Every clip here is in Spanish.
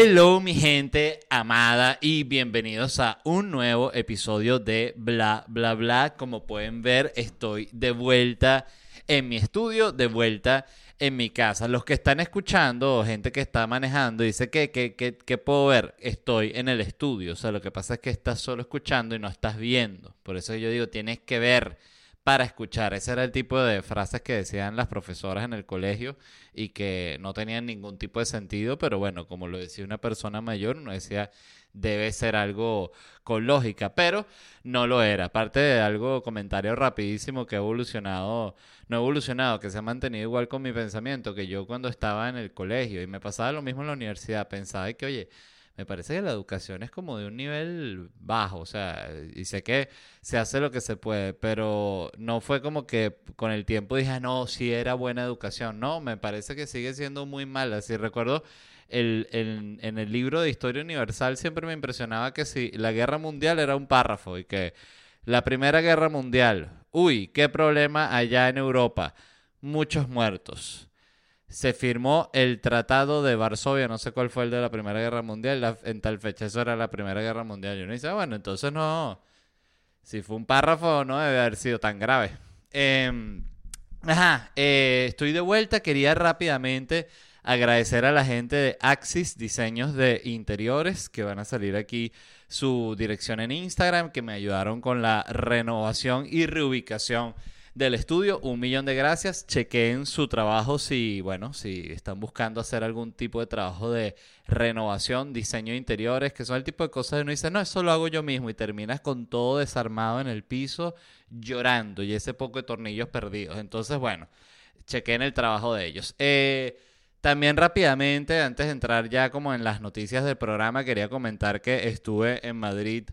Hello mi gente amada y bienvenidos a un nuevo episodio de Bla Bla Bla. Como pueden ver, estoy de vuelta en mi estudio, de vuelta en mi casa. Los que están escuchando, gente que está manejando, dice que, que, que, que puedo ver, estoy en el estudio. O sea, lo que pasa es que estás solo escuchando y no estás viendo. Por eso yo digo, tienes que ver para escuchar. Ese era el tipo de frases que decían las profesoras en el colegio y que no tenían ningún tipo de sentido, pero bueno, como lo decía una persona mayor, uno decía debe ser algo con lógica, pero no lo era. Aparte de algo, comentario rapidísimo que ha evolucionado, no ha evolucionado, que se ha mantenido igual con mi pensamiento, que yo cuando estaba en el colegio y me pasaba lo mismo en la universidad, pensaba que, oye, me parece que la educación es como de un nivel bajo, o sea, y sé que se hace lo que se puede, pero no fue como que con el tiempo dije, ah, no, sí era buena educación, no, me parece que sigue siendo muy mala. Si recuerdo, el, el, en el libro de Historia Universal siempre me impresionaba que si la guerra mundial era un párrafo y que la Primera Guerra Mundial, uy, qué problema allá en Europa, muchos muertos se firmó el Tratado de Varsovia, no sé cuál fue el de la Primera Guerra Mundial, en tal fecha, eso era la Primera Guerra Mundial. Y uno dice, ah, bueno, entonces no, si fue un párrafo no debe haber sido tan grave. Em, ajá, eh, estoy de vuelta, quería rápidamente agradecer a la gente de Axis Diseños de Interiores, que van a salir aquí su dirección en Instagram, que me ayudaron con la renovación y reubicación del estudio. Un millón de gracias. Chequeen su trabajo si, bueno, si están buscando hacer algún tipo de trabajo de renovación, diseño de interiores, que son el tipo de cosas que uno dice, no, eso lo hago yo mismo y terminas con todo desarmado en el piso, llorando y ese poco de tornillos perdidos. Entonces, bueno, chequeen el trabajo de ellos. Eh, también rápidamente, antes de entrar ya como en las noticias del programa, quería comentar que estuve en Madrid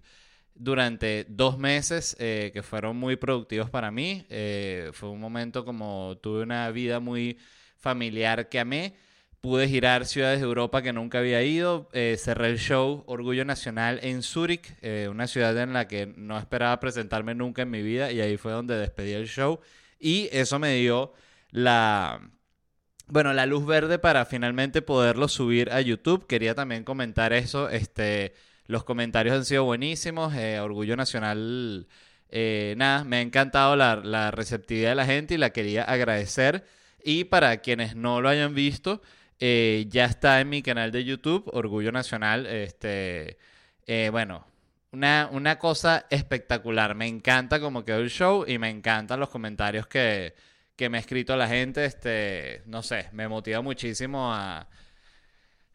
durante dos meses eh, que fueron muy productivos para mí. Eh, fue un momento como tuve una vida muy familiar que amé. Pude girar ciudades de Europa que nunca había ido. Eh, cerré el show Orgullo Nacional en Zúrich, una ciudad en la que no esperaba presentarme nunca en mi vida y ahí fue donde despedí el show. Y eso me dio la, bueno, la luz verde para finalmente poderlo subir a YouTube. Quería también comentar eso. Este, los comentarios han sido buenísimos. Eh, Orgullo Nacional, eh, nada, me ha encantado la, receptividad de la gente y la quería agradecer. Y para quienes no lo hayan visto, eh, ya está en mi canal de YouTube, Orgullo Nacional. Este, bueno, una, una cosa espectacular. Me encanta cómo quedó el show y me encantan los comentarios que, que me ha escrito la gente. Este, no sé, me motiva muchísimo a a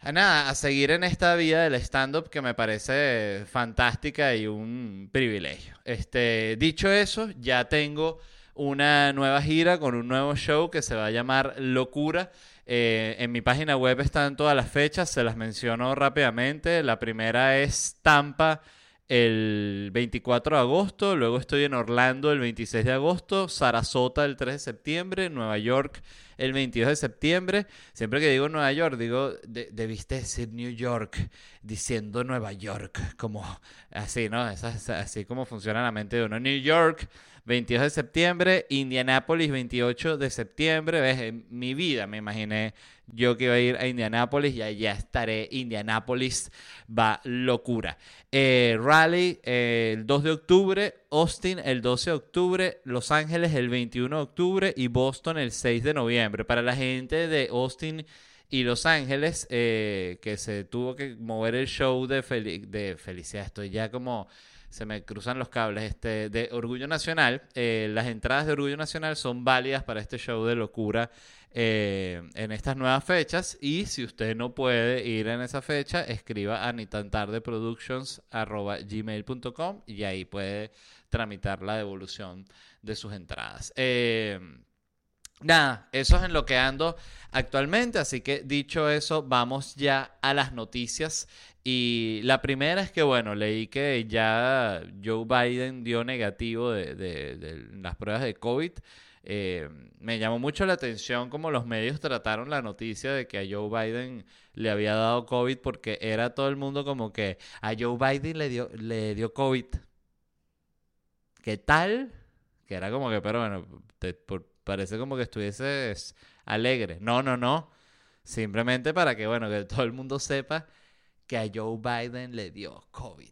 nada, a seguir en esta vida del stand-up que me parece fantástica y un privilegio. Este, dicho eso, ya tengo una nueva gira con un nuevo show que se va a llamar Locura. Eh, en mi página web están todas las fechas, se las menciono rápidamente. La primera es Tampa el 24 de agosto, luego estoy en Orlando el 26 de agosto, Sarasota el 3 de septiembre, Nueva York el 22 de septiembre. Siempre que digo Nueva York, digo, debiste decir New York, diciendo Nueva York, como así, ¿no? Es así como funciona la mente de uno. New York, 22 de septiembre, Indianapolis, 28 de septiembre. ¿Ves? En mi vida me imaginé yo que iba a ir a Indianápolis y allá estaré. Indianápolis va locura. Eh, Raleigh eh, el 2 de octubre, Austin el 12 de octubre, Los Ángeles el 21 de octubre y Boston el 6 de noviembre. Para la gente de Austin y Los Ángeles, eh, que se tuvo que mover el show de felicidad, estoy ya como se me cruzan los cables. Este, de Orgullo Nacional, eh, las entradas de Orgullo Nacional son válidas para este show de locura eh, en estas nuevas fechas. Y si usted no puede ir en esa fecha, escriba a nitantardeproductions.gmail.com y ahí puede tramitar la devolución de sus entradas. Eh, nada, eso es en lo que ando actualmente. Así que dicho eso, vamos ya a las noticias. Y la primera es que, bueno, leí que ya Joe Biden dio negativo de, las pruebas de COVID. Eh, me llamó mucho la atención cómo los medios trataron la noticia de que a Joe Biden le había dado COVID porque era todo el mundo como que a Joe Biden le dio, le dio COVID. ¿Qué tal? Que era como que, pero bueno, parece como que estuvieses alegre. No, no, no. Simplemente para que, bueno, que todo el mundo sepa que a Joe Biden le dio COVID.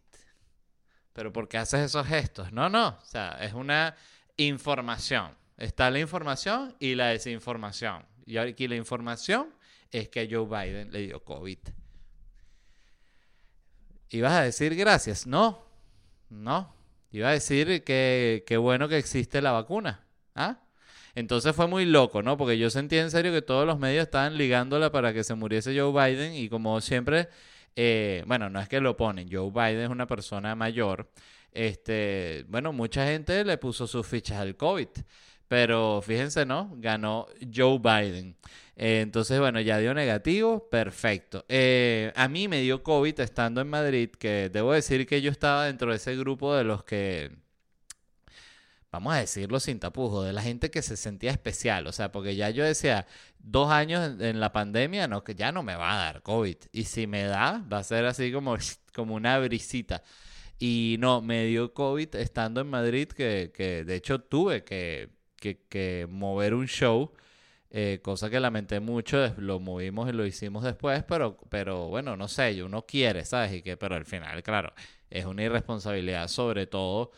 Pero ¿por qué haces esos gestos? No, no, o sea, es una información. Está la información y la desinformación. Y aquí la información es que a Joe Biden le dio COVID. ¿Ibas a decir gracias? No, no. Iba a decir que, qué bueno que existe la vacuna. ¿Ah? Entonces fue muy loco, ¿no? Porque yo sentí en serio que todos los medios estaban ligándola para que se muriese Joe Biden y como siempre, eh, bueno, no es que lo ponen, Joe Biden es una persona mayor. Este, bueno, mucha gente le puso sus fichas al COVID. Pero fíjense, ¿no? Ganó Joe Biden. Eh, entonces, bueno, ya dio negativo, perfecto. Eh, a mí me dio COVID estando en Madrid, que debo decir que yo estaba dentro de ese grupo de los que, vamos a decirlo sin tapujos, de la gente que se sentía especial. O sea, porque ya yo decía, dos años en la pandemia, no, que ya no me va a dar COVID. Y si me da, va a ser así como, como una brisita. Y no, me dio COVID estando en Madrid, que, que de hecho tuve que que, mover un show, eh, cosa que lamenté mucho, lo movimos y lo hicimos después, pero, pero bueno, no sé, uno quiere, ¿sabes? Y que, pero al final, claro, es una irresponsabilidad sobre todo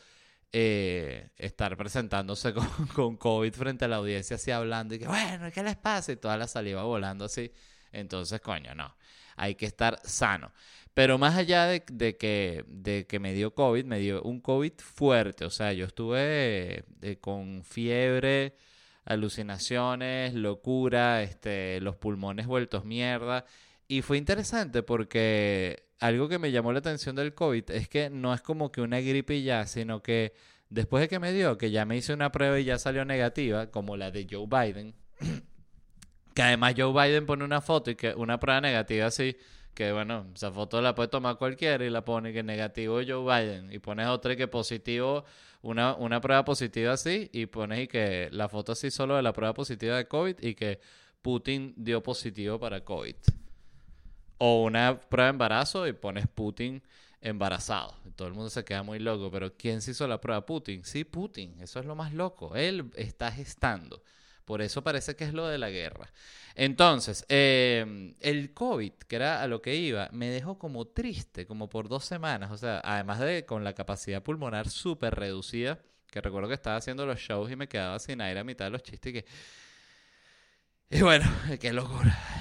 eh, estar presentándose con, COVID frente a la audiencia así hablando y que, bueno, ¿qué les pasa? Y toda la saliva volando así. Entonces, coño, no, hay que estar sano. Pero más allá de, que, de que me dio COVID, me dio un COVID fuerte. O sea, yo estuve eh, con fiebre, alucinaciones, locura, este, los pulmones vueltos mierda. Y fue interesante porque algo que me llamó la atención del COVID es que no es como que una gripe ya, sino que después de que me dio, que ya me hice una prueba y ya salió negativa, como la de Joe Biden, que además Joe Biden pone una foto y que una prueba negativa así que bueno, esa foto la puede tomar cualquiera y la pone que negativo Joe Biden y pones otra que positivo, una, una prueba positiva así y pones y que la foto así solo de la prueba positiva de COVID y que Putin dio positivo para COVID. O una prueba de embarazo y pones Putin embarazado. Todo el mundo se queda muy loco, pero ¿quién se hizo la prueba? Putin. Sí, Putin. Eso es lo más loco. Él está gestando. Por eso parece que es lo de la guerra. Entonces, em, el COVID, que era a lo que iba, me dejó como triste, como por dos semanas. O sea, además de con la capacidad pulmonar súper reducida, que recuerdo que estaba haciendo los shows y me quedaba sin aire a mitad de los chistes y que... Y bueno, qué locura.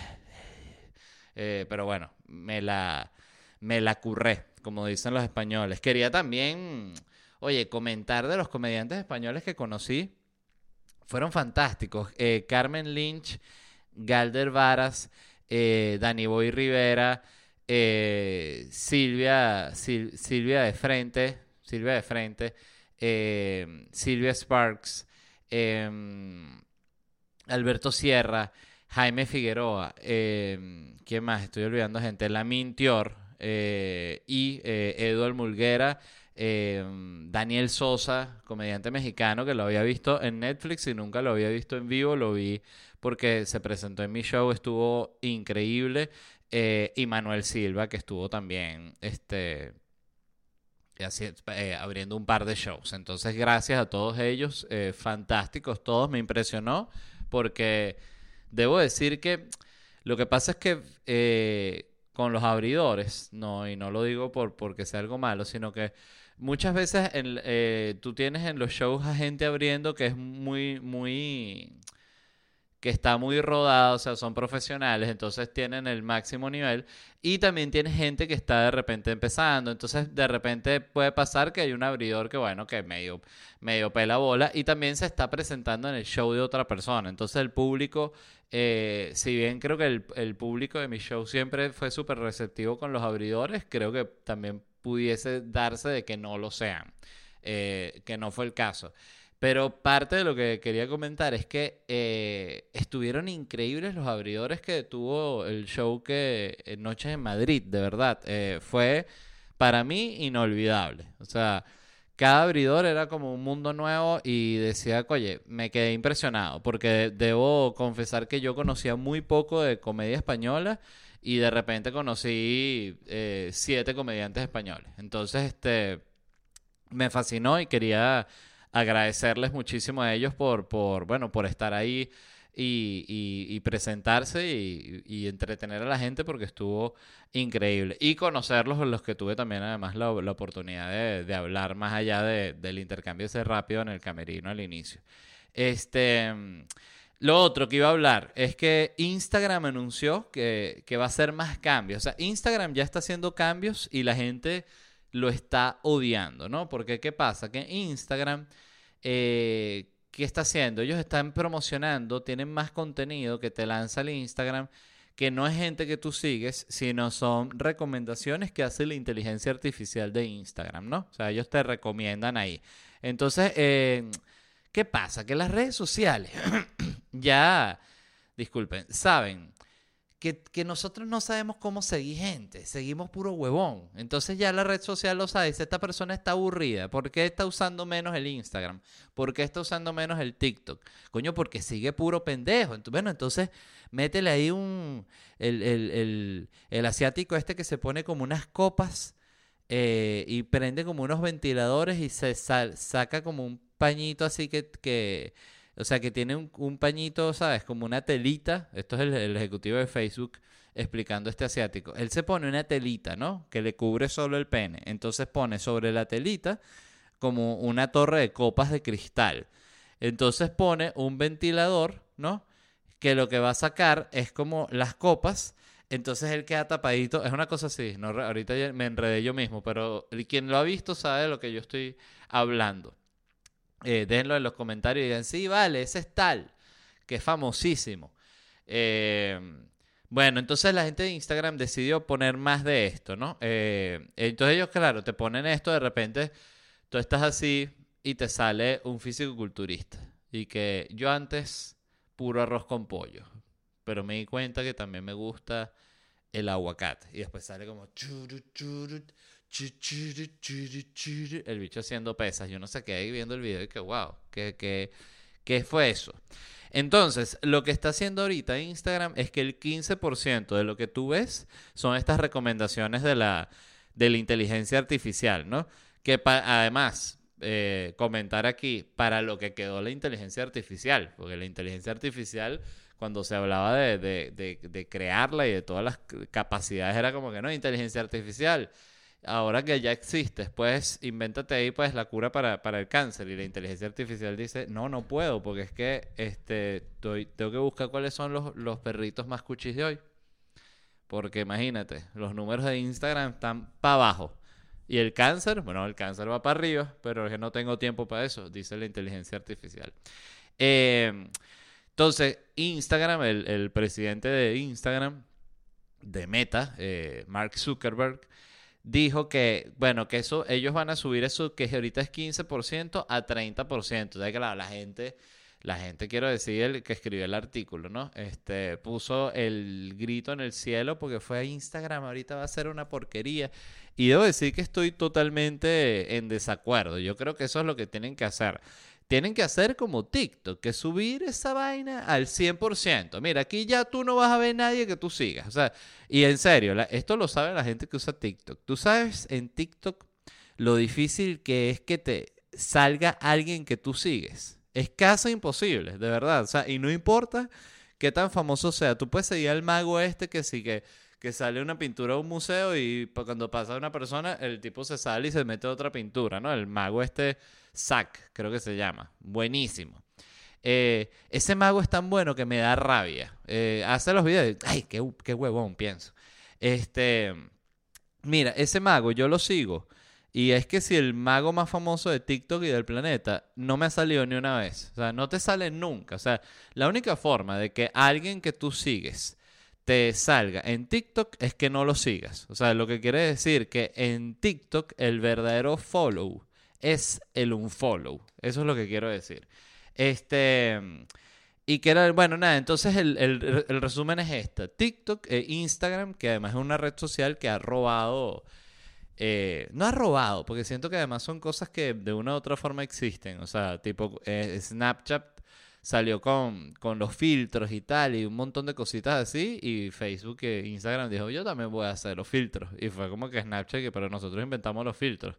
Eh, pero bueno, me la, me la curré, como dicen los españoles. Quería también, oye, comentar de los comediantes españoles que conocí. Fueron fantásticos. Eh, Carmen Lynch Galder Varas, eh, Dani Boy Rivera, Silvia, Silvia de Frente, Silvia de Frente, Silvia Sparks, em, Alberto Sierra, Jaime Figueroa, em, ¿quién más? Estoy olvidando gente, Lamin Tior y Eduard Mulguera. Em, Daniel Sosa, comediante mexicano que lo había visto en Netflix y nunca lo había visto en vivo, lo vi porque se presentó en mi show, estuvo increíble. Eh, y Manuel Silva, que estuvo también este, eh, abriendo un par de shows. Entonces, gracias a todos ellos, eh, fantásticos todos, me impresionó, porque debo decir que lo que pasa es que con los abridores, no, y no lo digo por porque sea algo malo, sino que muchas veces tú tienes en los shows a gente abriendo que es muy, muy que está muy rodada, o sea, son profesionales, entonces tienen el máximo nivel. Y también tiene gente que está de repente empezando, entonces de repente puede pasar que hay un abridor que, bueno, que medio, medio pela bola y también se está presentando en el show de otra persona. Entonces el público, eh, si bien creo que el, el público de mi show siempre fue súper receptivo con los abridores, creo que también pudiese darse de que no lo sean, eh, que no fue el caso. Pero parte de lo que quería comentar es que eh, estuvieron increíbles los abridores que tuvo el show que eh, Noches en Madrid, de verdad. Eh, fue para mí inolvidable. O sea, cada abridor era como un mundo nuevo y decía, oye, me quedé impresionado porque debo confesar que yo conocía muy poco de comedia española y de repente conocí siete comediantes españoles. Entonces, este, me fascinó y quería agradecerles muchísimo a ellos por, por, bueno, por estar ahí y, presentarse y, entretener a la gente porque estuvo increíble. Y conocerlos, los que tuve también además la, oportunidad de, hablar más allá del intercambio ese rápido en el camerino al inicio. Este, lo otro que iba a hablar es que Instagram anunció que, que va a hacer más cambios. O sea, Instagram ya está haciendo cambios y la gente lo está odiando, ¿no? Porque ¿qué pasa? Que Instagram... Eh, ¿qué está haciendo? Ellos están promocionando, tienen más contenido que te lanza el Instagram, que no es gente que tú sigues, sino son recomendaciones que hace la inteligencia artificial de Instagram, ¿no? O sea, ellos te recomiendan ahí. Entonces, eh, ¿qué pasa? Que las redes sociales ya, disculpen, saben que, nosotros no sabemos cómo seguir gente, seguimos puro huevón. Entonces ya la red social lo sabe, dice, esta persona está aburrida, ¿por qué está usando menos el Instagram? ¿Por qué está usando menos el TikTok? Coño, porque sigue puro pendejo. Entonces, bueno, entonces métele ahí un, el, asiático este que se pone como unas copas eh, y prende como unos ventiladores y se saca como un pañito así que... que o sea, que tiene un, pañito, ¿sabes? Como una telita. Esto es el, ejecutivo de Facebook explicando este asiático. Él se pone una telita, ¿no? Que le cubre solo el pene. Entonces pone sobre la telita como una torre de copas de cristal. Entonces pone un ventilador, ¿no? Que lo que va a sacar es como las copas. Entonces él queda tapadito. Es una cosa así. Ahorita me enredé yo mismo, pero quien lo ha visto sabe de lo que yo estoy hablando eh, denlo en los comentarios y digan, sí, vale, ese es tal, que es famosísimo. Eh, bueno, entonces la gente de Instagram decidió poner más de esto, ¿no? Eh, entonces ellos, claro, te ponen esto, de repente tú estás así y te sale un físico-culturista. Y que yo antes, puro arroz con pollo, pero me di cuenta que también me gusta el aguacate. Y después sale como el bicho haciendo pesas. Yo no sé qué ahí viendo el video y que, wow, ¿qué, qué, qué fue eso? Entonces, lo que está haciendo ahorita Instagram es que el 15% de lo que tú ves son estas recomendaciones de la, de la inteligencia artificial, ¿no? Que además, eh, comentar aquí, para lo que quedó la inteligencia artificial, porque la inteligencia artificial, cuando se hablaba de, de, de crearla y de todas las capacidades, era como que no, inteligencia artificial ahora que ya existes, pues invéntate ahí pues la cura para, el cáncer. Y la inteligencia artificial dice, no, no puedo, porque es que este, tengo que buscar cuáles son los, perritos más cuchis de hoy. Porque imagínate, los números de Instagram están para abajo. Y el cáncer, bueno, el cáncer va para arriba, pero es que no tengo tiempo para eso, dice la inteligencia artificial. Em, entonces, Instagram, el, presidente de Instagram, de Meta, eh, Mark Zuckerberg, dijo que, bueno, que eso, ellos van a subir eso que ahorita es 15% a 30%. O sea, claro, la gente, la gente, quiero decir, el que escribió el artículo, ¿no? Este, puso el grito en el cielo porque fue a Instagram, ahorita va a ser una porquería. Y debo decir que estoy totalmente en desacuerdo. Yo creo que eso es lo que tienen que hacer tienen que hacer como TikTok, que subir esa vaina al 100%. Mira, aquí ya tú no vas a ver nadie que tú sigas. O sea, y en serio, esto lo sabe la gente que usa TikTok. Tú sabes en TikTok lo difícil que es que te salga alguien que tú sigues. Es casi imposible, de verdad. O sea, y no importa qué tan famoso sea. Tú puedes seguir al mago este que sí que, sale una pintura a un museo y cuando pasa una persona, el tipo se sale y se mete otra pintura, ¿no? El mago este Zack, creo que se llama. Buenísimo. Eh, ese mago es tan bueno que me da rabia. Eh, hace los videos, ay, qué, qué, huevón, pienso. Este, mira, ese mago yo lo sigo. Y es que si el mago más famoso de TikTok y del planeta no me ha salido ni una vez. O sea, no te sale nunca. O sea, la única forma de que alguien que tú sigues te salga en TikTok es que no lo sigas. O sea, lo que quiere decir que en TikTok el verdadero follow es el unfollow. Eso es lo que quiero decir. Este. Y que era, bueno, nada, entonces el, resumen es esta. TikTok e Instagram, que además es una red social que ha robado, eh, no ha robado, porque siento que además son cosas que de una u otra forma existen. O sea, tipo eh, Snapchat salió con, con los filtros y tal, y un montón de cositas así, y Facebook e Instagram dijo, yo también voy a hacer los filtros. Y fue como que Snapchat, que pero nosotros inventamos los filtros.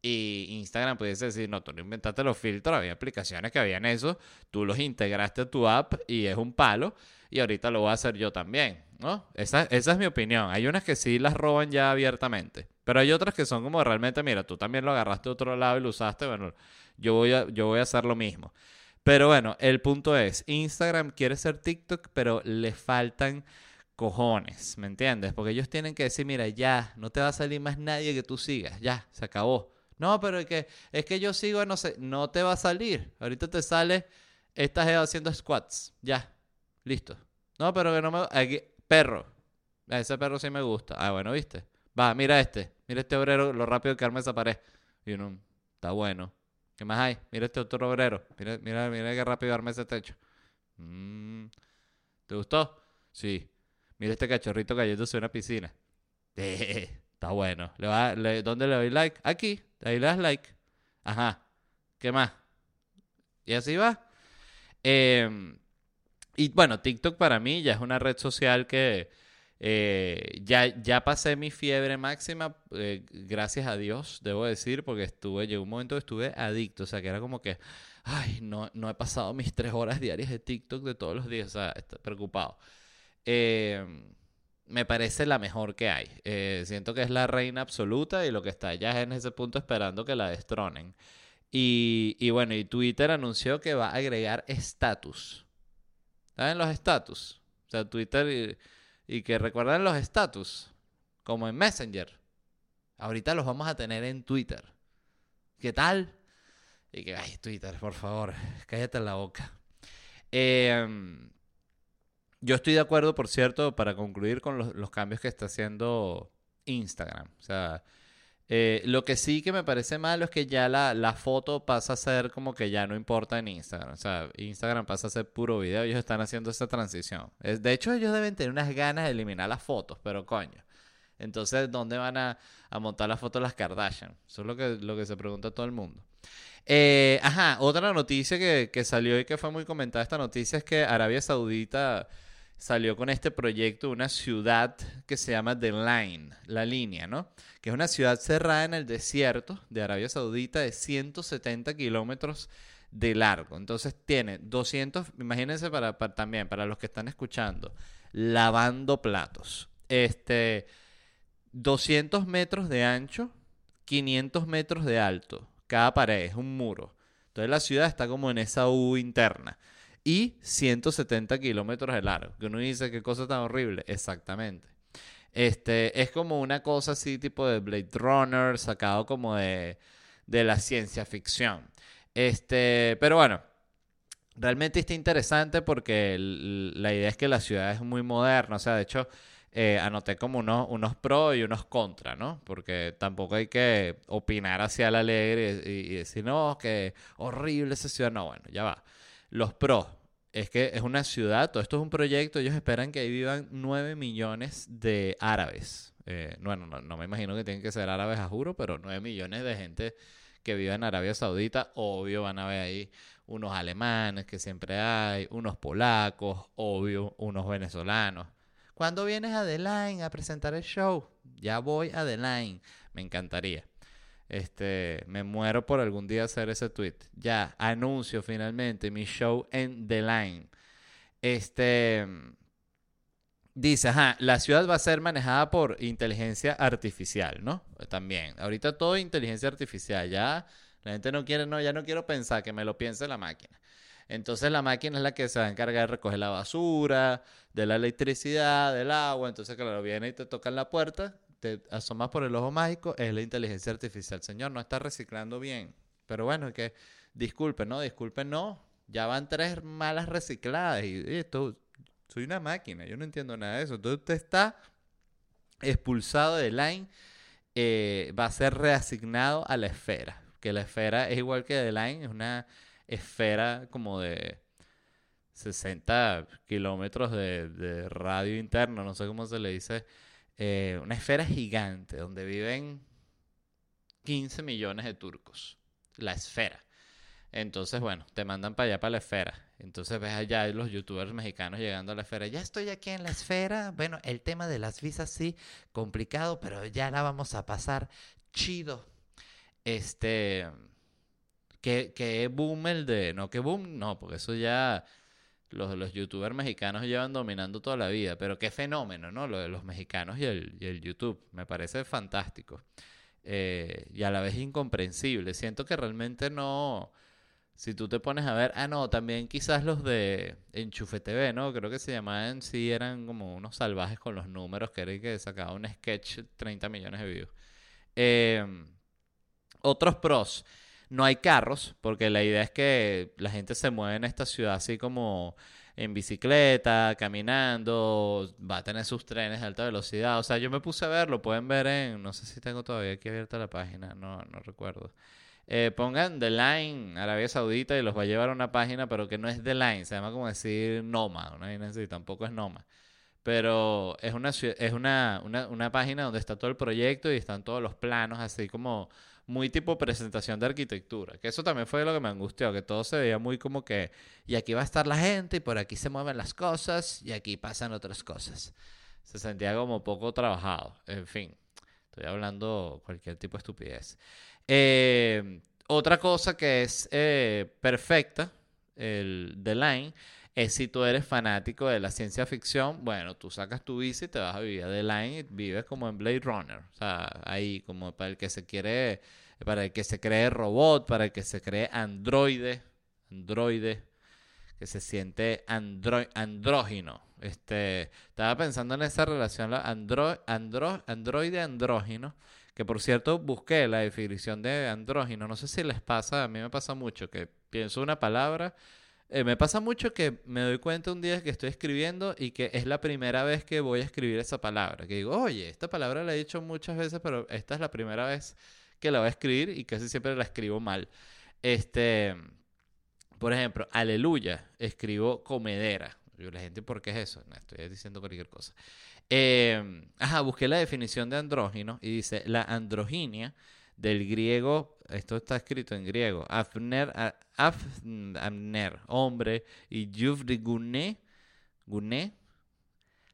Y Instagram pudiese decir, no, tú no inventaste los filtros, había aplicaciones que habían eso, tú los integraste a tu app y es un palo, y ahorita lo voy a hacer yo también, ¿no? Esa, esa es mi opinión. Hay unas que sí las roban ya abiertamente, pero hay otras que son como realmente, mira, tú también lo agarraste de otro lado y lo usaste, bueno, yo voy a, yo voy a hacer lo mismo. Pero bueno, el punto es, Instagram quiere ser TikTok, pero le faltan cojones, ¿me entiendes? Porque ellos tienen que decir, mira, ya, no te va a salir más nadie que tú sigas, ya, se acabó. No, pero es que, es que yo sigo, no sé, no te va a salir. Ahorita te sale, estás haciendo squats. Ya, listo. No, pero que no me... Aquí, perro. Ese perro sí me gusta. Ah, bueno, ¿viste? Va, mira este. Mira este obrero, lo rápido que arma esa pared. Y uno, está bueno. ¿Qué más hay? Mira este otro obrero. Mira, mira, mira qué rápido arma ese techo. Mm, ¿Te gustó? Sí. Mira este cachorrito cayéndose en una piscina. Está bueno. ¿Le va, le, ¿Dónde le doy like? Aquí. Ahí le das like. Ajá. ¿Qué más? Y así va. Em, y bueno, TikTok para mí ya es una red social que eh, ya, ya pasé mi fiebre máxima, eh, gracias a Dios, debo decir, porque estuve, llegó un momento que estuve adicto, o sea, que era como que, ay, no, no he pasado mis tres horas diarias de TikTok de todos los días, o sea, estoy preocupado. Eh, me parece la mejor que hay. Eh, siento que es la reina absoluta y lo que está ya es en ese punto esperando que la destronen. Y, y bueno, y Twitter anunció que va a agregar estatus. ¿Saben los estatus? O sea, Twitter y que recuerdan los estatus, como en Messenger. Ahorita los vamos a tener en Twitter. ¿Qué tal? Y que, ay, Twitter, por favor, cállate la boca. Eh, yo estoy de acuerdo, por cierto, para concluir con los, cambios que está haciendo Instagram. O sea, eh, lo que sí que me parece malo es que ya la, foto pasa a ser como que ya no importa en Instagram. O sea, Instagram pasa a ser puro video. Ellos están haciendo esa transición. de hecho, ellos deben tener unas ganas de eliminar las fotos, pero coño. Entonces, ¿dónde van a, montar las fotos las Kardashian? Eso es lo que, lo que se pregunta todo el mundo. Eh, ajá, otra noticia que, que salió y que fue muy comentada esta noticia es que Arabia Saudita salió con este proyecto una ciudad que se llama The Line, la línea, ¿no? Que es una ciudad cerrada en el desierto de Arabia Saudita de 170 kilómetros de largo. Entonces tiene 200, imagínense para, también, para los que están escuchando, lavando platos. Este, 200 metros de ancho, 500 metros de alto. Cada pared es un muro. Entonces la ciudad está como en esa U interna y 170 kilómetros de largo. Que uno dice, qué cosa tan horrible. Exactamente. Este, es como una cosa así tipo de Blade Runner, sacado como de, de la ciencia ficción. Este, pero bueno, realmente está interesante porque la idea es que la ciudad es muy moderna. O sea, de hecho, eh, anoté como unos, unos pros y unos contra, ¿no? Porque tampoco hay que opinar hacia la alegre y, y decir, no, que horrible esa ciudad. No, bueno, ya va. Los pros es que es una ciudad, todo esto es un proyecto, ellos esperan que ahí vivan 9 millones de árabes. Eh, bueno, no, me imagino que tienen que ser árabes a juro, pero 9 millones de gente que vive en Arabia Saudita, obvio van a ver ahí unos alemanes que siempre hay, unos polacos, obvio, unos venezolanos. ¿Cuándo vienes a The a presentar el show? Ya voy a The me encantaría. Este, me muero por algún día hacer ese tweet. Ya, anuncio finalmente mi show en The Line. Este dice, ajá, la ciudad va a ser manejada por inteligencia artificial, ¿no? También. Ahorita todo inteligencia artificial. Ya la gente no quiere, no, ya no quiero pensar, que me lo piense la máquina. Entonces la máquina es la que se va a encargar de recoger la basura, de la electricidad, del agua. Entonces, claro, viene y te toca en la puerta te asomas por el ojo mágico, es la inteligencia artificial. Señor, no está reciclando bien. Pero bueno, que disculpen, ¿no? Disculpen, no. Ya van tres malas recicladas y, esto, soy una máquina, yo no entiendo nada de eso. Entonces usted está expulsado de Line, eh, va a ser reasignado a la esfera. Que la esfera es igual que de Line, es una esfera como de 60 kilómetros de, de radio interno, no sé cómo se le dice eh, una esfera gigante donde viven 15 millones de turcos. La esfera. Entonces, bueno, te mandan para allá, para la esfera. Entonces ves allá los youtubers mexicanos llegando a la esfera. Ya estoy aquí en la esfera. Bueno, el tema de las visas sí, complicado, pero ya la vamos a pasar chido. Este, que, que boom el de, no que boom, no, porque eso ya los, los youtubers mexicanos llevan dominando toda la vida, pero qué fenómeno, ¿no? Lo de los mexicanos y el, y el YouTube, me parece fantástico. Eh, y a la vez incomprensible. Siento que realmente no, si tú te pones a ver, ah, no, también quizás los de Enchufe TV, ¿no? Creo que se llamaban, sí, eran como unos salvajes con los números, que era que sacaba un sketch 30 millones de views. Em, otros pros, no hay carros, porque la idea es que la gente se mueve en esta ciudad así como en bicicleta, caminando, va a tener sus trenes de alta velocidad. O sea, yo me puse a verlo, pueden ver en, no sé si tengo todavía aquí abierta la página, no, no recuerdo. Eh, pongan The Line Arabia Saudita y los va a llevar a una página, pero que no es The Line, se llama como decir Noma, ¿no? así, tampoco es Noma. Pero es una, es una, una, una página donde está todo el proyecto y están todos los planos, así como muy tipo presentación de arquitectura. Que eso también fue lo que me angustió, que todo se veía muy como que, y aquí va a estar la gente, y por aquí se mueven las cosas, y aquí pasan otras cosas. Se sentía como poco trabajado. En fin, estoy hablando cualquier tipo de estupidez. Eh, otra cosa que es eh, perfecta, el The Line, es si tú eres fanático de la ciencia ficción, bueno, tú sacas tu bici y te vas a vivir The Line y vives como en Blade Runner. O sea, ahí como para el que se quiere, para el que se cree robot, para el que se cree androide, androide, que se siente andro, andrógino. Este, estaba pensando en esa relación andro, andro, androide andrógino que por cierto, busqué la definición de andrógino. No sé si les pasa, a mí me pasa mucho que pienso una palabra. Eh, me pasa mucho que me doy cuenta un día que estoy escribiendo y que es la primera vez que voy a escribir esa palabra. Que digo, oye, esta palabra la he dicho muchas veces, pero esta es la primera vez que la voy a escribir y casi siempre la escribo mal. Este, por ejemplo, aleluya, escribo comedera. Yo, la gente, ¿por qué es eso? No, estoy diciendo cualquier cosa. Eh, ajá, busqué la definición de andrógino y dice la androginia del griego, esto está escrito en griego, afner, afner hombre, y yuvri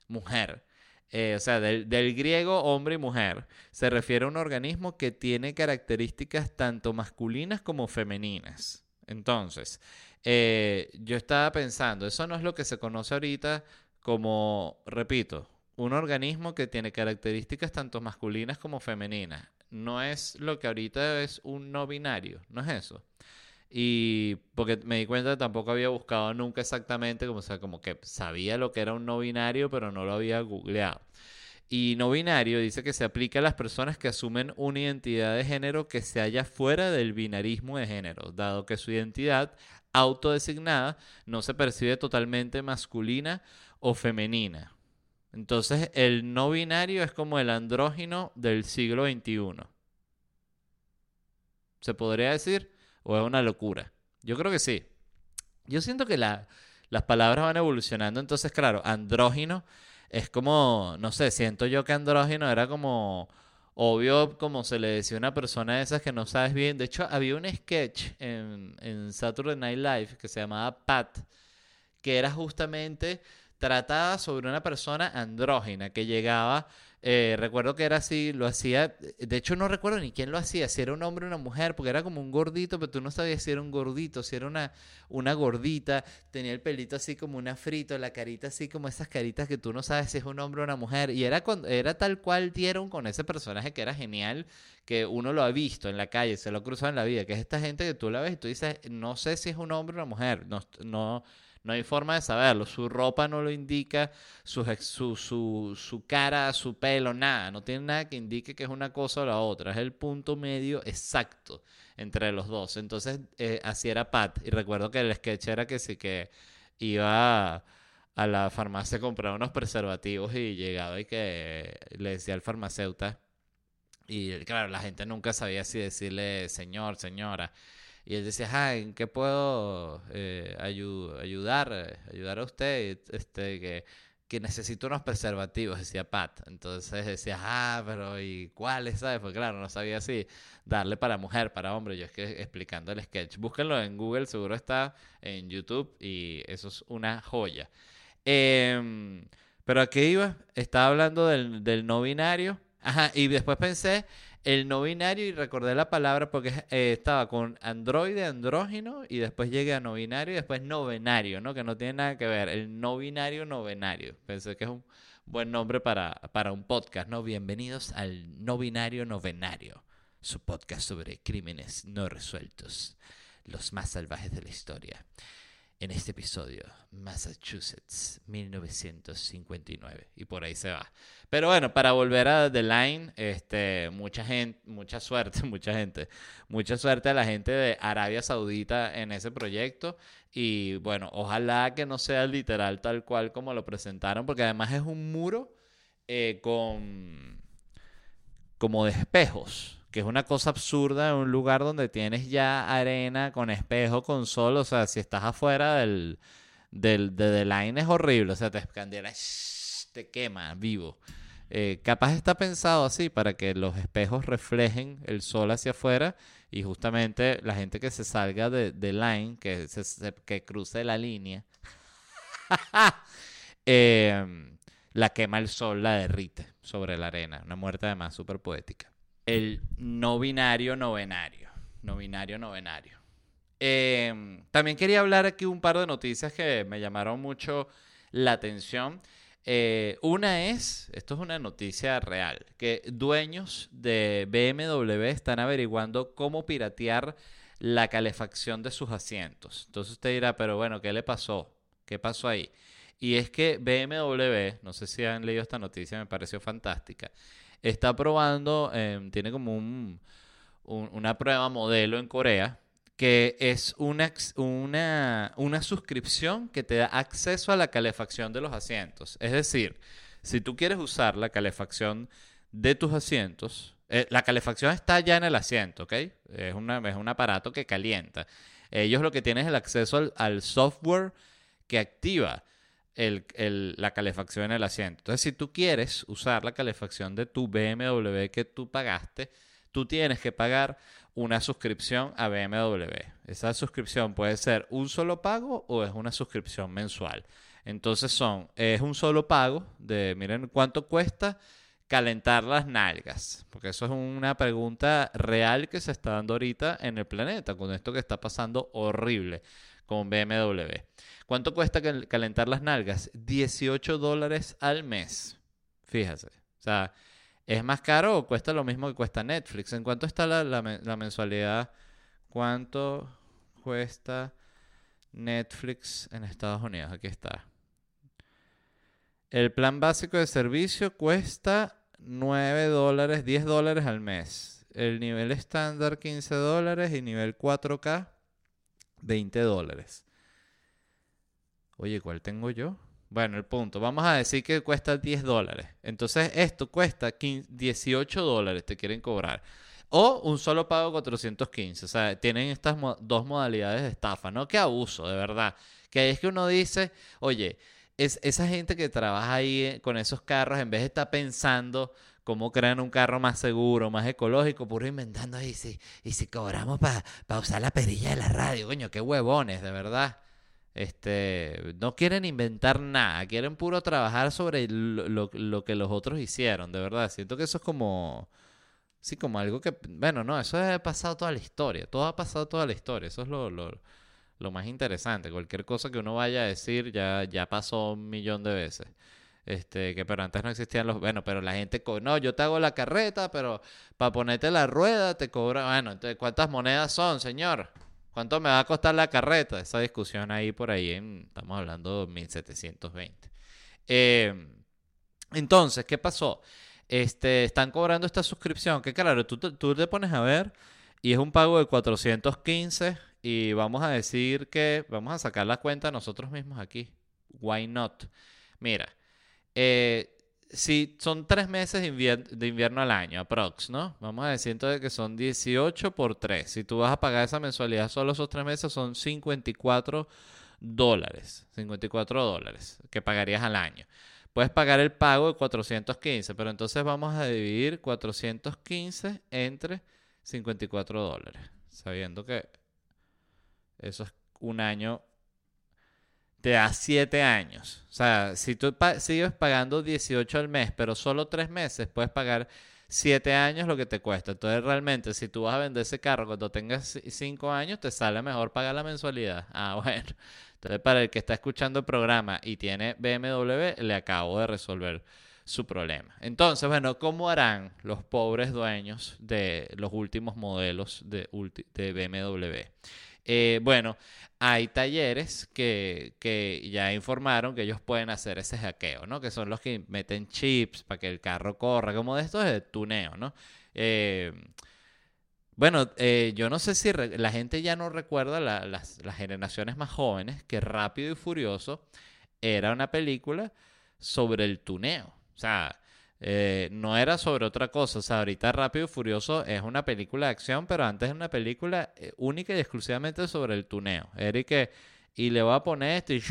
mujer. Eh, o sea, del, del, griego hombre y mujer, se refiere a un organismo que tiene características tanto masculinas como femeninas. Entonces, eh, yo estaba pensando, eso no es lo que se conoce ahorita como, repito, un organismo que tiene características tanto masculinas como femeninas. No es lo que ahorita es un no binario, no es eso. Y porque me di cuenta que tampoco había buscado nunca exactamente, como, sea, como que sabía lo que era un no binario, pero no lo había googleado. Y no binario dice que se aplica a las personas que asumen una identidad de género que se halla fuera del binarismo de género, dado que su identidad autodesignada no se percibe totalmente masculina o femenina. Entonces, el no binario es como el andrógino del siglo XXI. ¿Se podría decir? ¿O es una locura? Yo creo que sí. Yo siento que las palabras van evolucionando. Entonces, claro, andrógino es como, no sé, siento yo que andrógino era como obvio, como se le decía a una persona de esas que no sabes bien. De hecho, había un sketch en, en Saturday Night Live que se llamaba Pat, que era justamente tratada sobre una persona andrógina que llegaba, eh, recuerdo que era así, lo hacía, de hecho no recuerdo ni quién lo hacía, si era un hombre o una mujer, porque era como un gordito, pero tú no sabías si era un gordito, si era una, una gordita, tenía el pelito así como una frito, la carita así como esas caritas que tú no sabes si es un hombre o una mujer, y era, era tal cual dieron con ese personaje que era genial, que uno lo ha visto en la calle, se lo ha cruzado en la vida, que es esta gente que tú la ves y tú dices, no sé si es un hombre o una mujer, no, no no hay forma de saberlo. Su ropa no lo indica, su, su, su, cara, su pelo, nada. No tiene nada que indique que es una cosa o la otra. Es el punto medio exacto entre los dos. Entonces, eh, así era Pat. Y recuerdo que el sketch era que sí que iba a, la farmacia a comprar unos preservativos y llegaba y que le decía al farmacéutico. Y claro, la gente nunca sabía si decirle señor, señora. Y él decía, ah, ¿en qué puedo eh, ayudar, ayudar a usted? Este, que, que necesito unos preservativos, decía Pat. Entonces decía, ah, pero ¿y cuáles, sabes? Pues claro, no sabía si darle para mujer, para hombre. Yo es que explicando el sketch. Búsquenlo en Google, seguro está en YouTube y eso es una joya. Em, pero ¿a qué iba? Estaba hablando del, del no binario. Ajá, y después pensé el no binario y recordé la palabra porque eh, estaba con androide, andrógino y después llegué a no binario y después novenario, ¿no? Que no tiene nada que ver. El no binario, novenario. Pensé que es un buen nombre para, para un podcast, ¿no? Bienvenidos al no binario, novenario. Su podcast sobre crímenes no resueltos. Los más salvajes de la historia en este episodio, Massachusetts, 1959. Y por ahí se va. Pero bueno, para volver a The Line, este, mucha gente, mucha suerte, mucha gente, mucha suerte a la gente de Arabia Saudita en ese proyecto. Y bueno, ojalá que no sea literal tal cual como lo presentaron, porque además es un muro eh, con como de espejos que es una cosa absurda en un lugar donde tienes ya arena con espejo, con sol, o sea, si estás afuera del, del de The Line es horrible, o sea, te escandela, te quema vivo. Eh, capaz está pensado así para que los espejos reflejen el sol hacia afuera y justamente la gente que se salga de, The Line, que, se, que cruce la línea, eh, la quema el sol, la derrite sobre la arena. Una muerte además súper poética el no binario novenario. No binario novenario. Em, también quería hablar aquí un par de noticias que me llamaron mucho la atención. Eh, una es, esto es una noticia real, que dueños de BMW están averiguando cómo piratear la calefacción de sus asientos. Entonces usted dirá, pero bueno, ¿qué le pasó? ¿Qué pasó ahí? Y es que BMW, no sé si han leído esta noticia, me pareció fantástica, está probando, em, tiene como un, una prueba modelo en Corea, que es una, una, una suscripción que te da acceso a la calefacción de los asientos. Es decir, si tú quieres usar la calefacción de tus asientos, eh, la calefacción está ya en el asiento, ¿ok? Es, es un aparato que calienta. Ellos lo que tienen es el acceso al software que activa la calefacción en el asiento. Entonces, si tú quieres usar la calefacción de tu BMW que tú pagaste, tú tienes que pagar una suscripción a BMW. Esa suscripción puede ser un solo pago o es una suscripción mensual. Entonces son, es un solo pago de, miren cuánto cuesta calentar las nalgas, porque eso es una pregunta real que se está dando ahorita en el planeta, con esto que está pasando horrible con BMW. ¿Cuánto cuesta calentar las nalgas? 18 dólares al mes. Fíjese. O sea, ¿es más caro o cuesta lo mismo que cuesta Netflix? ¿En cuánto está la, mensualidad? ¿Cuánto cuesta Netflix en Estados Unidos? Aquí está. El plan básico de servicio cuesta 9 dólares, 10 dólares al mes. El nivel estándar 15 dólares y nivel 4K 20 dólares. Oye, ¿cuál tengo yo? Bueno, el punto. Vamos a decir que cuesta 10 dólares. Entonces, esto cuesta 18 dólares, te quieren cobrar. O un solo pago 415. O sea, tienen estas dos modalidades de estafa, ¿no? Qué abuso, de verdad. Que es que uno dice, oye, es esa gente que trabaja ahí eh, con esos carros, en vez de estar pensando cómo crean un carro más seguro, más ecológico, puro inventando ahí, y si cobramos para usar la perilla de la radio, coño, qué huevones, de verdad. Este, no quieren inventar nada, quieren puro trabajar sobre lo, que los otros hicieron, de verdad. Siento que eso es como, sí, como algo que, bueno, no, eso ha pasado toda la historia, todo ha pasado toda la historia, eso es lo, lo, más interesante. Cualquier cosa que uno vaya a decir ya, ya pasó un millón de veces. Este, que pero antes no existían los, bueno, pero la gente, no, yo te hago la carreta, pero para ponerte la rueda te cobra, bueno, entonces, ¿cuántas monedas son, señor? ¿Cuánto me va a costar la carreta? Esa discusión ahí por ahí, estamos hablando de 1720. Em, entonces, ¿qué pasó? Este, están cobrando esta suscripción, que claro, tú, tú te pones a ver y es un pago de 415 y vamos a decir que vamos a sacar la cuenta nosotros mismos aquí. Why not? Mira, eh, si son tres meses de, invierno al año, aprox, ¿no? Vamos a decir entonces que son 18 por 3. Si tú vas a pagar esa mensualidad solo esos tres meses, son 54 dólares. 54 dólares que pagarías al año. Puedes pagar el pago de 415, pero entonces vamos a dividir 415 entre 54 dólares, sabiendo que eso es un año te da 7 años. O sea, si tú sigues pagando 18 al mes, pero solo 3 meses, puedes pagar siete años lo que te cuesta. Entonces, realmente, si tú vas a vender ese carro cuando tengas cinco años, te sale mejor pagar la mensualidad. Ah, bueno. Entonces, para el que está escuchando el programa y tiene BMW, le acabo de resolver su problema. Entonces, bueno, ¿cómo harán los pobres dueños de los últimos modelos de, de BMW? Eh, bueno, hay talleres que, que, ya informaron que ellos pueden hacer ese hackeo, ¿no? Que son los que meten chips para que el carro corra, como de estos de tuneo, ¿no? Eh, bueno, eh, yo no sé si la gente ya no recuerda las, las generaciones más jóvenes que Rápido y Furioso era una película sobre el tuneo. O sea, eh, no era sobre otra cosa. O sea, ahorita Rápido y Furioso es una película de acción, pero antes es una película eh, única y exclusivamente sobre el tuneo. Era que y le voy a poner esto y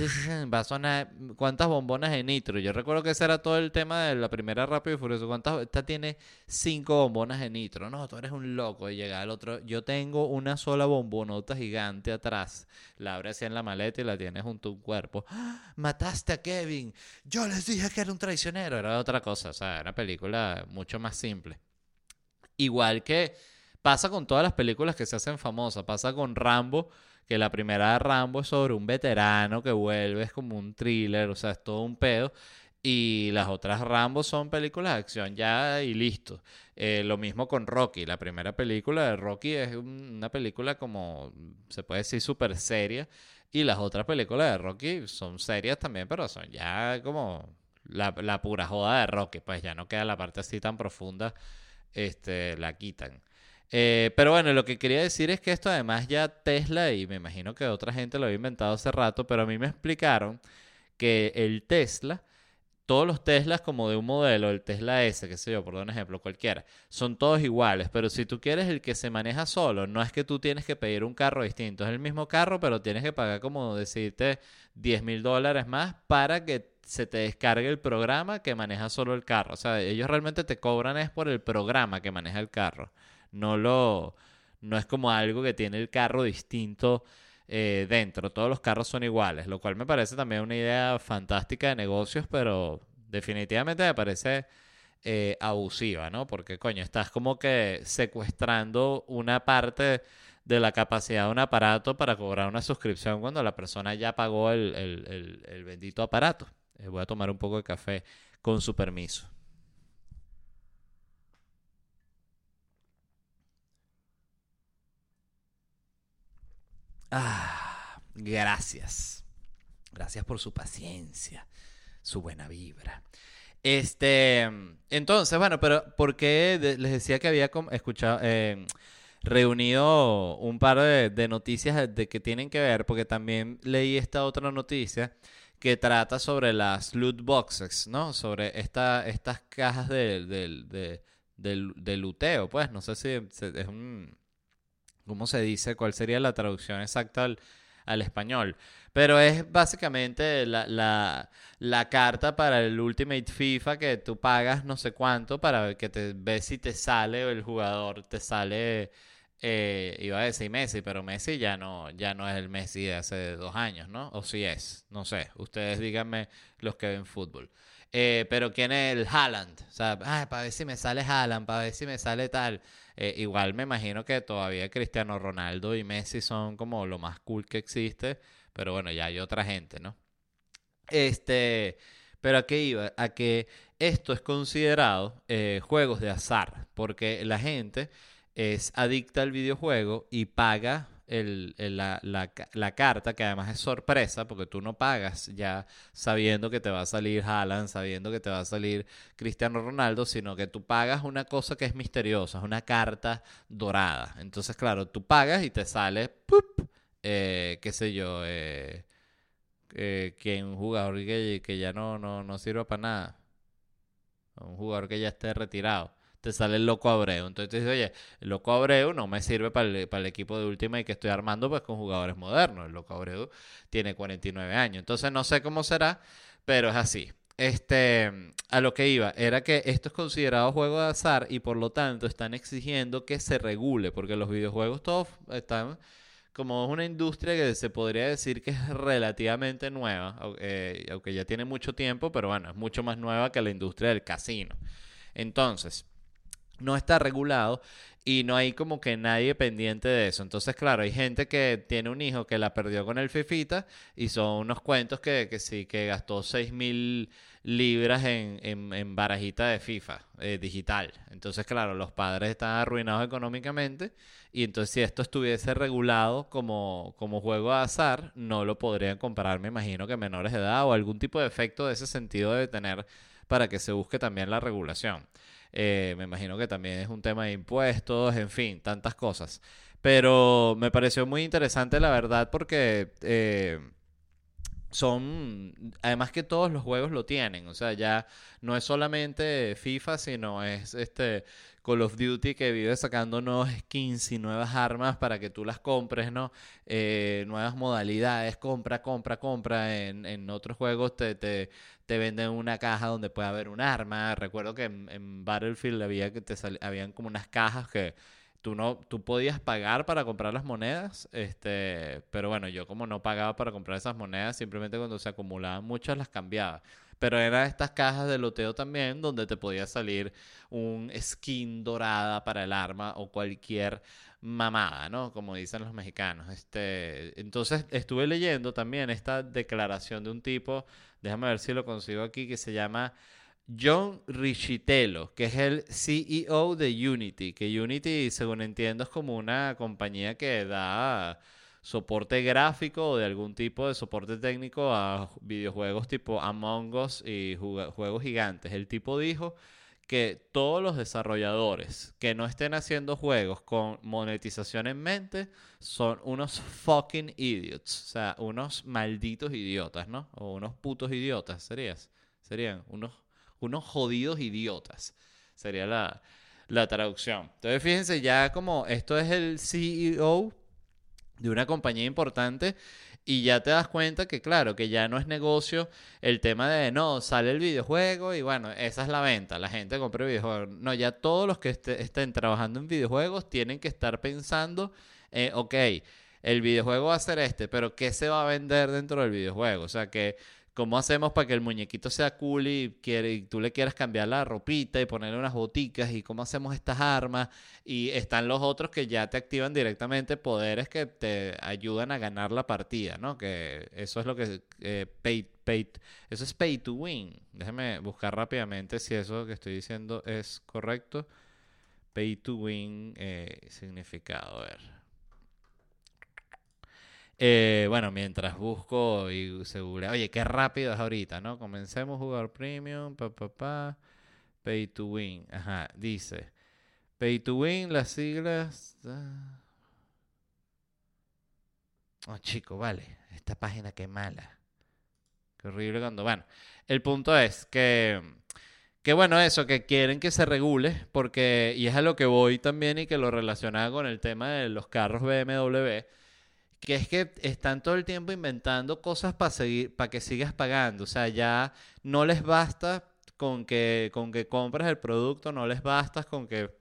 va a sonar cuántas bombonas de nitro. Yo recuerdo que ese era todo el tema de la primera Rápido y Furioso. ¿Cuántas? Esta tiene cinco bombonas de nitro. No, tú eres un loco. Y llega el otro. Yo tengo una sola bombonota gigante atrás. La abre así en la maleta y la tienes junto a un cuerpo. ¡Ah! Mataste a Kevin. Yo les dije que era un traicionero. Era otra cosa. O sea, era una película mucho más simple. Igual que pasa con todas las películas que se hacen famosas. Pasa con Rambo que la primera de Rambo es sobre un veterano que vuelve, es como un thriller, o sea, es todo un pedo. Y las otras Rambo son películas de acción ya y listo. Eh, lo mismo con Rocky. La primera película de Rocky es una película como, se puede decir, súper seria. Y las otras películas de Rocky son serias también, pero son ya como la, la, pura joda de Rocky. Pues ya no queda la parte así tan profunda, este, la quitan. Eh, pero bueno, lo que quería decir es que esto además ya Tesla, y me imagino que otra gente lo había inventado hace rato, pero a mí me explicaron que el Tesla, todos los Teslas como de un modelo, el Tesla S, qué sé yo, por dar un ejemplo cualquiera, son todos iguales, pero si tú quieres el que se maneja solo, no es que tú tienes que pedir un carro distinto, es el mismo carro, pero tienes que pagar como decirte 10 mil dólares más para que se te descargue el programa que maneja solo el carro. O sea, ellos realmente te cobran es por el programa que maneja el carro no lo no es como algo que tiene el carro distinto eh, dentro. Todos los carros son iguales, lo cual me parece también una idea fantástica de negocios, pero definitivamente me parece eh, abusiva, ¿no? Porque, coño, estás como que secuestrando una parte de la capacidad de un aparato para cobrar una suscripción cuando la persona ya pagó el, el bendito aparato. Eh, voy a tomar un poco de café con su permiso. Ah, gracias. Gracias por su paciencia, su buena vibra. Este, entonces, bueno, pero ¿por qué les decía que había escuchado, eh, reunido un par de, noticias de que tienen que ver? Porque también leí esta otra noticia que trata sobre las loot boxes, ¿no? Sobre esta, estas cajas de, de, de, luteo, pues, no sé si es un ¿Cómo se dice? ¿Cuál sería la traducción exacta al, español? Pero es básicamente la, carta para el Ultimate FIFA que tú pagas no sé cuánto para que te ves si te sale el jugador, te sale, eh, iba a decir Messi, pero Messi ya no, ya no es el Messi de hace dos años, ¿no? O si es, no sé, ustedes díganme los que ven fútbol. Eh, pero ¿quién es el Haaland? O sea, para ver si me sale Haaland, para ver si me sale tal. Eh, igual me imagino que todavía Cristiano Ronaldo y Messi son como lo más cool que existe, pero bueno, ya hay otra gente, ¿no? Este, pero a qué iba? A que esto es considerado eh, juegos de azar, porque la gente es adicta al videojuego y paga el, la, la, carta, que además es sorpresa, porque tú no pagas ya sabiendo que te va a salir Haaland, sabiendo que te va a salir Cristiano Ronaldo, sino que tú pagas una cosa que es misteriosa, es una carta dorada. Entonces, claro, tú pagas y te sale, eh, qué sé yo, eh, eh, que un jugador que, que ya no, no, no sirva para nada. Un jugador que ya esté retirado te sale el loco Abreu. Entonces te dices, oye, el loco Abreu no me sirve para el, para el equipo de última y que estoy armando pues con jugadores modernos. El loco Abreu tiene 49 años. Entonces no sé cómo será, pero es así. Este, a lo que iba, era que esto es considerado juego de azar y por lo tanto están exigiendo que se regule, porque los videojuegos todos están como es una industria que se podría decir que es relativamente nueva, eh, aunque ya tiene mucho tiempo, pero bueno, es mucho más nueva que la industria del casino. Entonces, no está regulado y no hay como que nadie pendiente de eso. Entonces, claro, hay gente que tiene un hijo que la perdió con el Fifita y son unos cuentos que, que sí, que gastó 6 mil libras en, en, barajita de FIFA eh, digital. Entonces, claro, los padres están arruinados económicamente y entonces si esto estuviese regulado como, como juego de azar, no lo podrían comprar, me imagino que menores de edad o algún tipo de efecto de ese sentido debe tener para que se busque también la regulación. Eh, me imagino que también es un tema de impuestos, en fin, tantas cosas. Pero me pareció muy interesante la verdad porque eh, son, además que todos los juegos lo tienen, o sea, ya no es solamente FIFA, sino es este Call of Duty que vive sacando nuevos skins y nuevas armas para que tú las compres, ¿no? Eh, nuevas modalidades, compra, compra, compra. En, en otros juegos te, te, te, venden una caja donde puede haber un arma. Recuerdo que en, Battlefield había que te habían como unas cajas que tú no tú podías pagar para comprar las monedas este pero bueno yo como no pagaba para comprar esas monedas simplemente cuando se acumulaban muchas las cambiaba pero eran estas cajas de loteo también donde te podía salir un skin dorada para el arma o cualquier mamada, ¿no? Como dicen los mexicanos. Este, entonces estuve leyendo también esta declaración de un tipo, déjame ver si lo consigo aquí, que se llama John Richitello, que es el CEO de Unity, que Unity, según entiendo, es como una compañía que da soporte gráfico o de algún tipo de soporte técnico a videojuegos tipo Among Us y juegos gigantes. El tipo dijo que todos los desarrolladores que no estén haciendo juegos con monetización en mente son unos fucking idiots, o sea, unos malditos idiotas, ¿no? O unos putos idiotas, serías. Serían unos, unos jodidos idiotas. Sería la, la traducción. Entonces, fíjense, ya como esto es el CEO de una compañía importante y ya te das cuenta que claro, que ya no es negocio el tema de no, sale el videojuego y bueno, esa es la venta, la gente compra videojuegos. No, ya todos los que estén trabajando en videojuegos tienen que estar pensando, eh, ok, el videojuego va a ser este, pero ¿qué se va a vender dentro del videojuego? O sea, que ¿Cómo hacemos para que el muñequito sea cool y, quiere, tú le quieras cambiar la ropita y ponerle unas boticas? ¿Y cómo hacemos estas armas? Y están los otros que ya te activan directamente poderes que te ayudan a ganar la partida, ¿no? Que eso es lo que... Eh, pay, eso es pay to win. Déjeme buscar rápidamente si eso que estoy diciendo es correcto. Pay to win eh, significado, a ver. Eh, bueno, mientras busco y seguro, oye, qué rápido es ahorita, ¿no? Comencemos a jugar premium, pa, pa, pa, pay to win. Ajá, dice, pay to win, las siglas... Oh, chico, vale, esta página qué mala. Qué horrible cuando... Bueno, el punto es que... Que bueno, eso, que quieren que se regule, porque, y es a lo que voy también y que lo relacionaba con el tema de los carros BMW, que es que están todo el tiempo inventando cosas para seguir, para que sigas pagando. O sea, ya no les basta con que, con que compres el producto, no les basta con que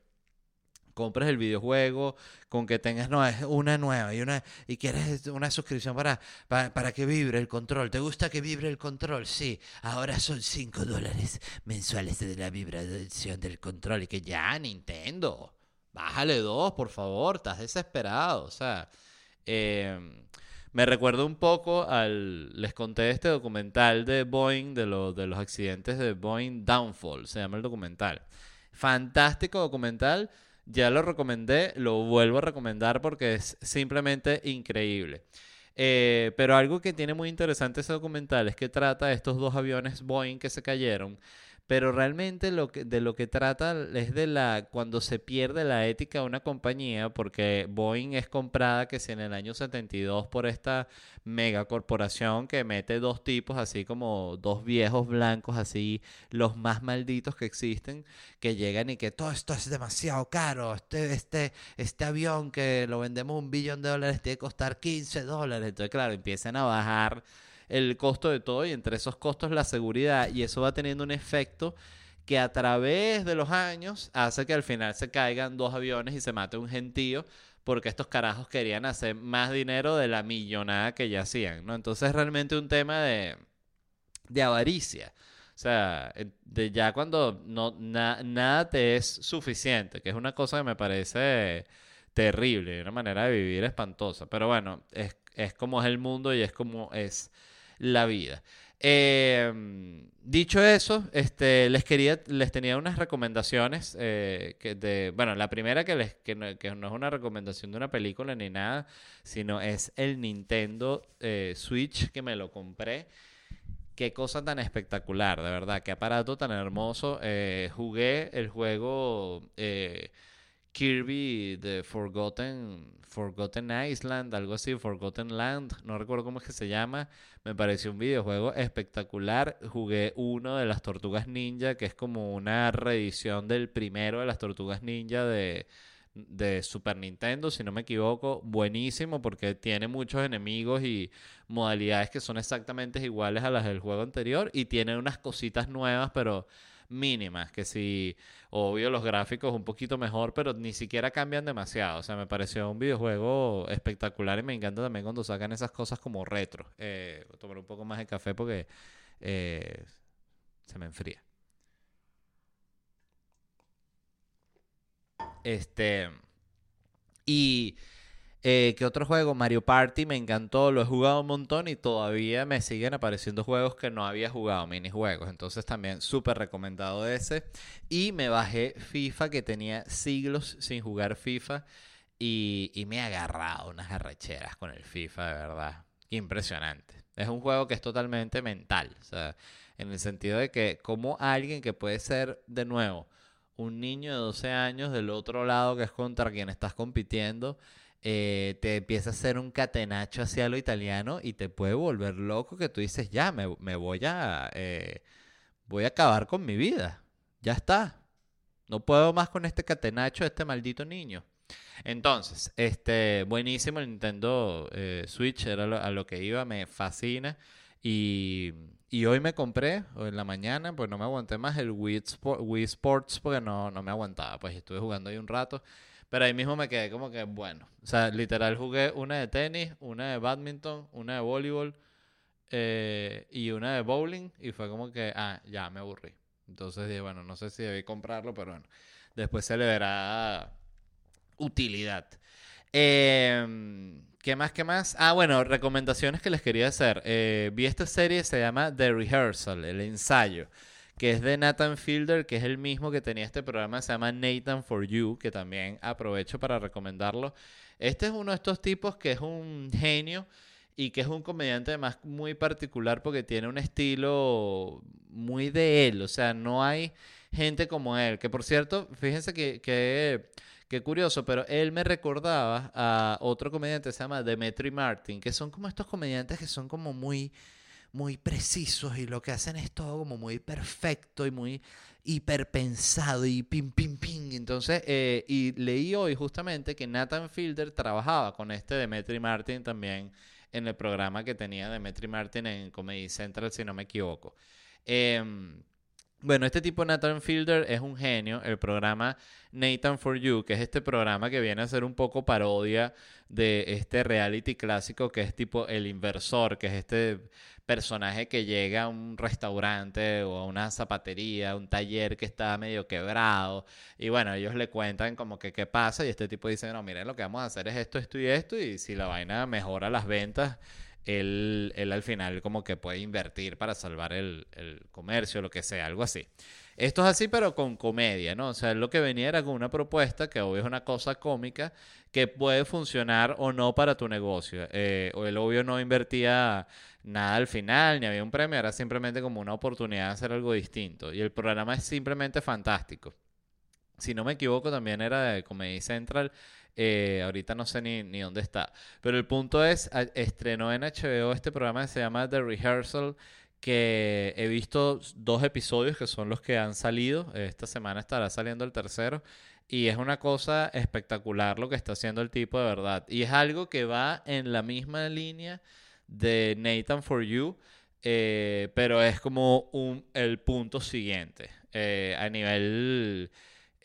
compres el videojuego, con que tengas una nueva y una y quieres una suscripción para, para, para, que vibre el control. ¿Te gusta que vibre el control? Sí. Ahora son 5 dólares mensuales de la vibración del control. Y que ya, Nintendo, bájale dos, por favor, estás desesperado. O sea, Em, me recuerdo un poco al. Les conté este documental de Boeing, de, de los accidentes de Boeing Downfall, se llama el documental. Fantástico documental, ya lo recomendé, lo vuelvo a recomendar porque es simplemente increíble. Eh, pero algo que tiene muy interesante ese documental es que trata de estos dos aviones Boeing que se cayeron pero realmente lo que, de lo que trata es de la cuando se pierde la ética de una compañía, porque Boeing es comprada que si en el año 72 por esta megacorporación que mete dos tipos, así como dos viejos blancos, así los más malditos que existen, que llegan y que todo esto es demasiado caro, este, este, este avión que lo vendemos un billón de dólares tiene que costar 15 dólares, entonces claro, empiezan a bajar el costo de todo y entre esos costos la seguridad y eso va teniendo un efecto que a través de los años hace que al final se caigan dos aviones y se mate un gentío porque estos carajos querían hacer más dinero de la millonada que ya hacían, ¿no? Entonces es realmente un tema de, de avaricia. O O sea, de ya cuando no, nada te es suficiente, que es una cosa que me parece terrible, una manera de vivir espantosa. Pero bueno, es, es como es el mundo y es como es la vida. Em, dicho eso, este, les quería, les tenía unas recomendaciones eh, que de, bueno, la primera que les, que no, es una recomendación de una película ni nada, sino es el Nintendo eh, Switch que me lo compré. Qué cosa tan espectacular, de verdad, qué aparato tan hermoso. Eh, jugué el juego Kirby The Forgotten, Forgotten Island, algo así, Forgotten Land, no recuerdo cómo es que se llama. Me pareció un videojuego espectacular. Jugué uno de las Tortugas Ninja, que es como una reedición del primero de las Tortugas Ninja de, de Super Nintendo, si no me equivoco. Buenísimo porque tiene muchos enemigos y modalidades que son exactamente iguales a las del juego anterior y tiene unas cositas nuevas, pero mínimas, que si, obvio, los gráficos un poquito mejor, pero ni siquiera cambian demasiado. O sea, me pareció un videojuego espectacular y me encanta también cuando sacan esas cosas como retro. Eh, voy a tomar un poco más de café porque eh, se me enfría. Este. Y eh, ¿Qué otro juego? Mario Party me encantó, lo he jugado un montón y todavía me siguen apareciendo juegos que no había jugado, minijuegos. Entonces también súper recomendado ese. Y me bajé FIFA, que tenía siglos sin jugar FIFA. Y, me he agarrado unas arrecheras con el FIFA, de verdad. Impresionante. Es un juego que es totalmente mental. O sea, en el sentido de que como alguien que puede ser, de nuevo, un niño de 12 años del otro lado que es contra quien estás compitiendo eh, te empieza a hacer un catenacho hacia lo italiano y te puede volver loco que tú dices, ya, me, voy a... Eh, voy a acabar con mi vida. Ya está. No puedo más con este catenacho de este maldito niño. Entonces, este, buenísimo el Nintendo eh, Switch, era a lo que iba, me fascina. Y, y, hoy me compré, o en la mañana, pues no me aguanté más el Wii, Wii Sports porque no, no me aguantaba. Pues estuve jugando ahí un rato. Pero ahí mismo me quedé como que, bueno. O sea, literal jugué una de tenis, una de badminton, una de voleibol eh, y una de bowling. Y fue como que, ah, ya me aburrí. Entonces dije, bueno, no sé si debí comprarlo, pero bueno. Después se le verá utilidad. Em, ¿Qué más? ¿Qué más? Ah, bueno, recomendaciones que les quería hacer. Eh, vi esta serie, se llama The Rehearsal, el ensayo que es de Nathan Fielder, que es el mismo que tenía este programa, se llama Nathan for You, que también aprovecho para recomendarlo. Este es uno de estos tipos que es un genio y que es un comediante además muy particular porque tiene un estilo muy de él, o sea, no hay gente como él, que por cierto, fíjense que, que, curioso, pero él me recordaba a otro comediante que se llama Demetri Martin, que son como estos comediantes que son como muy muy precisos y lo que hacen es todo como muy perfecto y muy hiperpensado y pim, pim, pim. Entonces, eh, y leí hoy justamente que Nathan Fielder trabajaba con este Demetri Martin también en el programa que tenía Demetri Martin en Comedy Central, si no me equivoco. Em, bueno, este tipo Nathan Fielder es un genio. El programa Nathan for You, que es este programa que viene a ser un poco parodia de este reality clásico que es tipo El Inversor, que es este personaje que llega a un restaurante o a una zapatería, un taller que está medio quebrado. Y bueno, ellos le cuentan como que qué pasa y este tipo dice, no, miren, lo que vamos a hacer es esto, esto y esto. Y si la vaina mejora las ventas él, al final como que puede invertir para salvar el, el comercio, lo que sea, algo así. Esto es así, pero con comedia, ¿no? O sea, lo que venía era con una propuesta que obvio es una cosa cómica que puede funcionar o no para tu negocio. Eh, o el obvio no invertía nada al final, ni había un premio, era simplemente como una oportunidad de hacer algo distinto. Y el programa es simplemente fantástico. Si no me equivoco, también era de Comedy Central. Eh, ahorita no sé ni, ni, dónde está. Pero el punto es, estrenó en HBO este programa que se llama The Rehearsal, que he visto dos episodios que son los que han salido. Esta semana estará saliendo el tercero. Y es una cosa espectacular lo que está haciendo el tipo de verdad. Y es algo que va en la misma línea de Nathan for You. Eh, pero es como un, el punto siguiente. Eh, a nivel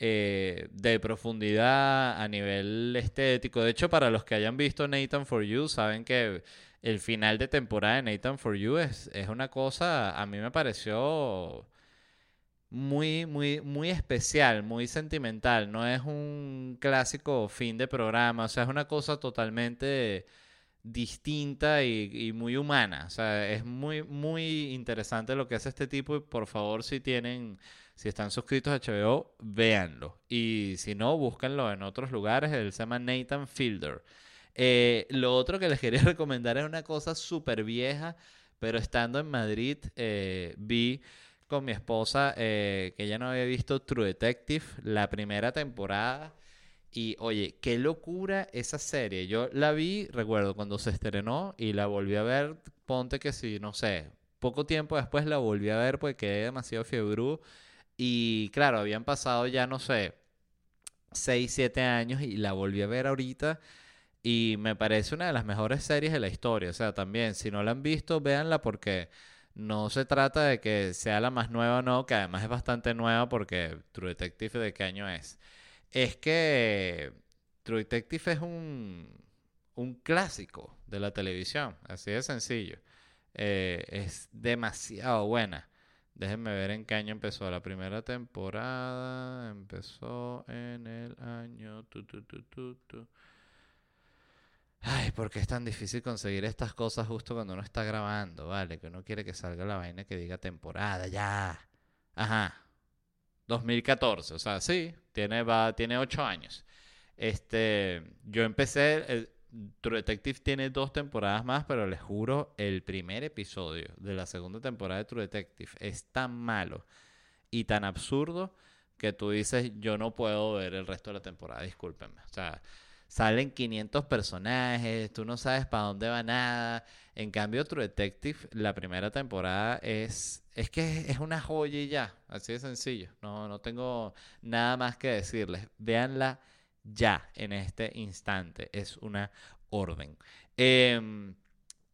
eh, de profundidad a nivel estético. De hecho, para los que hayan visto Nathan for You, saben que el final de temporada de Nathan for You es, es una cosa, a mí me pareció muy, muy, muy especial, muy sentimental. No es un clásico fin de programa, o sea, es una cosa totalmente distinta y, muy humana. O sea, es muy, muy interesante lo que hace este tipo y por favor si tienen, si están suscritos a HBO, véanlo. Y si no, búsquenlo en otros lugares. Él se llama Nathan Fielder. Eh, lo otro que les quería recomendar es una cosa súper vieja, pero estando en Madrid eh, vi con mi esposa eh, que ella no había visto True Detective, la primera temporada. Y oye, qué locura esa serie. Yo la vi, recuerdo, cuando se estrenó y la volví a ver. Ponte que si, no sé, poco tiempo después la volví a ver porque quedé demasiado fiebrú. Y claro, habían pasado ya, no sé, 6, 7 años y la volví a ver ahorita. Y me parece una de las mejores series de la historia. O sea, también, si no la han visto, véanla porque no se trata de que sea la más nueva o no, que además es bastante nueva porque True Detective de qué año es es que True Detective es un, un clásico de la televisión, así de sencillo. Eh, es demasiado buena. Déjenme ver en qué año empezó. La primera temporada empezó en el año... Ay, ¿por qué es tan difícil conseguir estas cosas justo cuando uno está grabando? Vale, que uno quiere que salga la vaina que diga temporada, ya. Ajá. 2014, o sea, sí, tiene, va, tiene 8 años. Este, yo empecé, True Detective tiene dos temporadas más, pero les juro, el primer episodio de la segunda temporada de True Detective es tan malo y tan absurdo que tú dices, yo no puedo ver el resto de la temporada, discúlpenme. O sea, salen 500 personajes, tú no sabes para dónde va nada. En cambio, True Detective, la primera temporada es, es que es una joya y ya, así de sencillo. No, no tengo nada más que decirles. Véanla ya, en este instante. Es una orden. Em,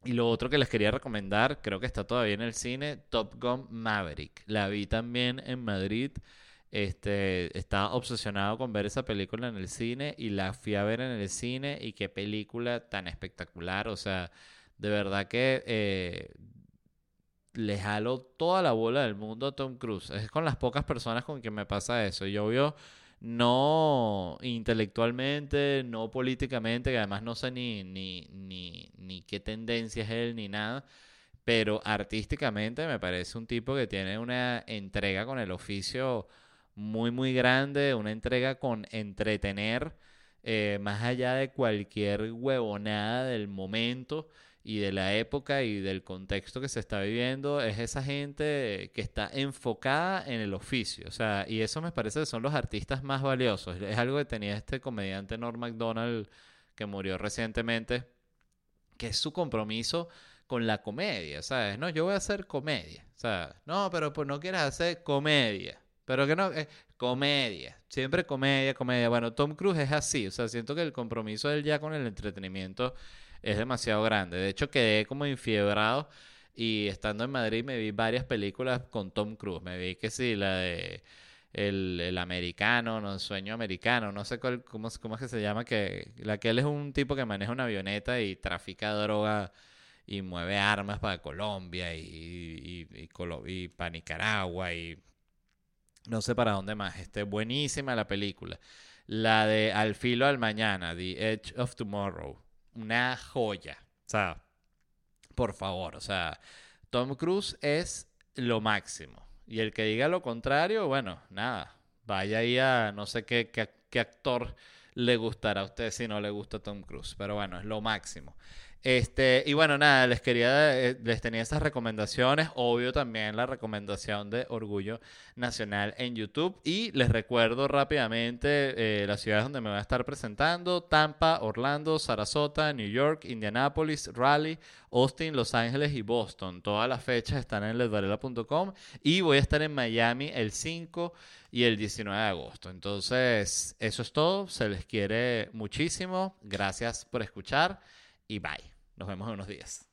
y lo otro que les quería recomendar, creo que está todavía en el cine, Top Gun Maverick. La vi también en Madrid. Este, estaba obsesionado con ver esa película en el cine y la fui a ver en el cine y qué película tan espectacular. O sea, de verdad que eh, le jalo toda la bola del mundo a Tom Cruise. Es con las pocas personas con que me pasa eso. Yo veo no intelectualmente, no políticamente, que además no sé ni, ni, ni, ni qué tendencia es él ni nada pero artísticamente me parece un tipo que tiene una entrega con el oficio muy, muy grande, una entrega con entretener, eh, más allá de cualquier huevonada del momento y de la época y del contexto que se está viviendo, es esa gente que está enfocada en el oficio. O sea, y eso me parece que son los artistas más valiosos. Es algo que tenía este comediante Norm MacDonald que murió recientemente, que es su compromiso con la comedia, ¿sabes? No, yo voy a hacer comedia. Sea, no, pero pues no quieras hacer comedia. Pero que no, comedia, siempre comedia, comedia. Bueno, Tom Cruise es así, o sea, siento que el compromiso de él ya con el entretenimiento es demasiado grande. De hecho, quedé como infiebrado y estando en Madrid me vi varias películas con Tom Cruise. Me vi que sí, la de el, americano, no, sueño americano, no sé cuál, cómo, cómo es que se llama, que la que él es un tipo que maneja una avioneta y trafica droga y mueve armas para Colombia y, y, y, para Nicaragua y no sé para dónde más. Esté buenísima la película. La de Al filo al mañana, The Edge of Tomorrow. Una joya. O sea, por favor, o sea, Tom Cruise es lo máximo. Y el que diga lo contrario, bueno, nada. Vaya ahí a no sé qué, qué, qué actor le gustará a usted si no le gusta Tom Cruise. Pero bueno, es lo máximo. Este, y bueno, nada, les quería, eh, les tenía esas recomendaciones, obvio también la recomendación de Orgullo Nacional en YouTube. Y les recuerdo rápidamente eh, las ciudades donde me voy a estar presentando: Tampa, Orlando, Sarasota, New York, Indianapolis, Raleigh, Austin, Los Ángeles y Boston. Todas las fechas están en ledvarela.com y voy a estar en Miami el 5 y el 19 de agosto. Entonces, eso es todo. Se les quiere muchísimo. Gracias por escuchar y bye. Nos vemos en unos días.